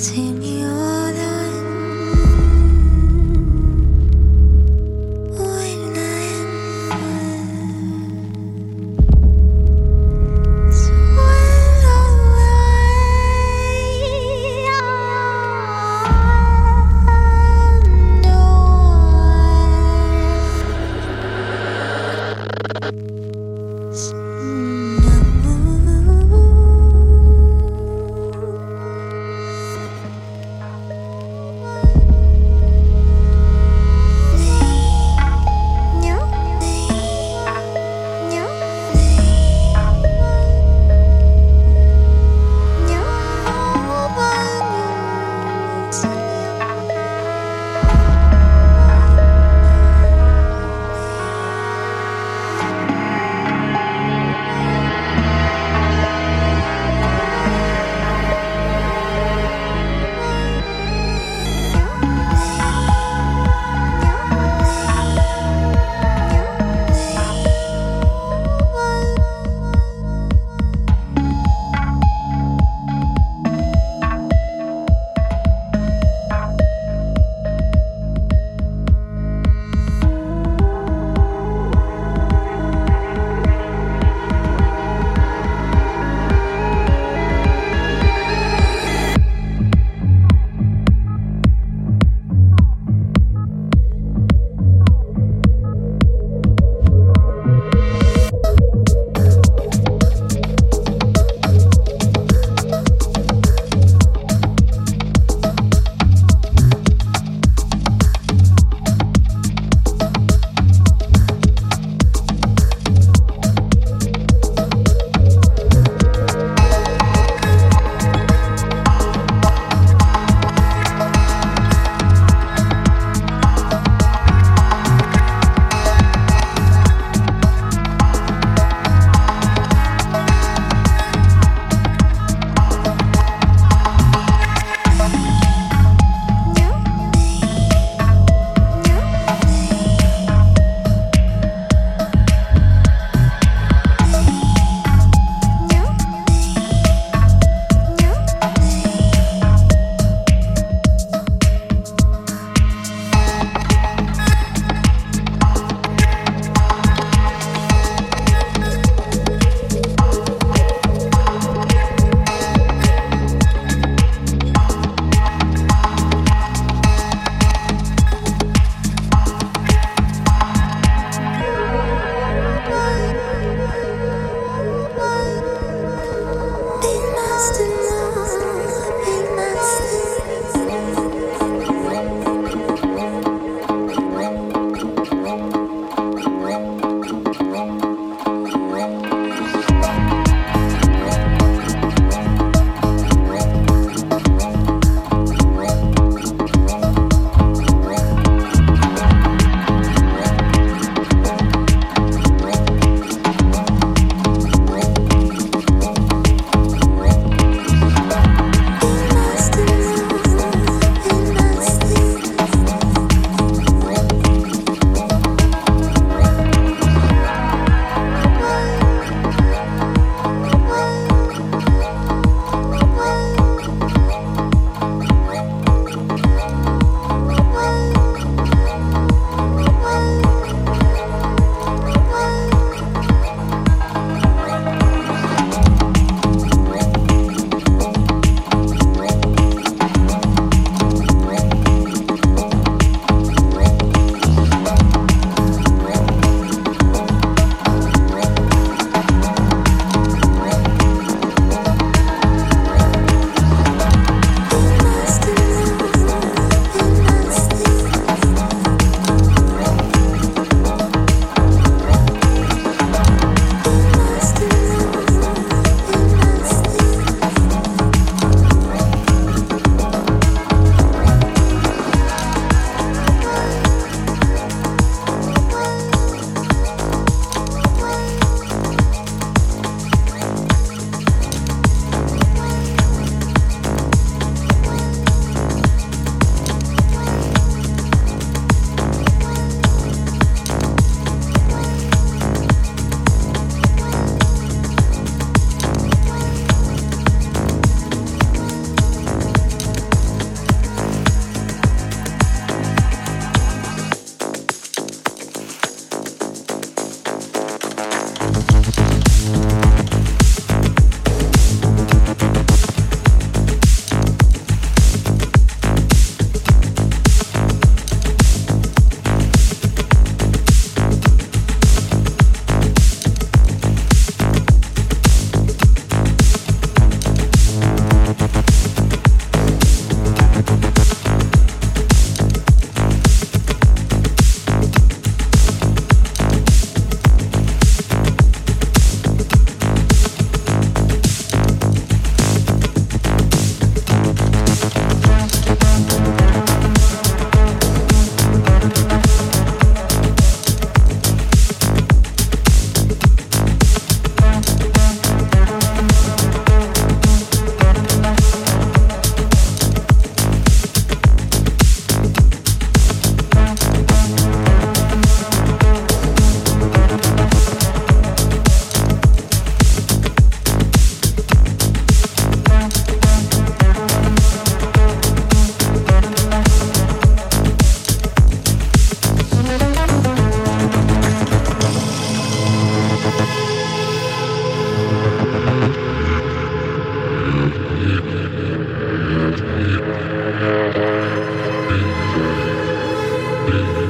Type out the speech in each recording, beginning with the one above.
19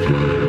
Yeah.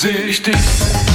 Dich?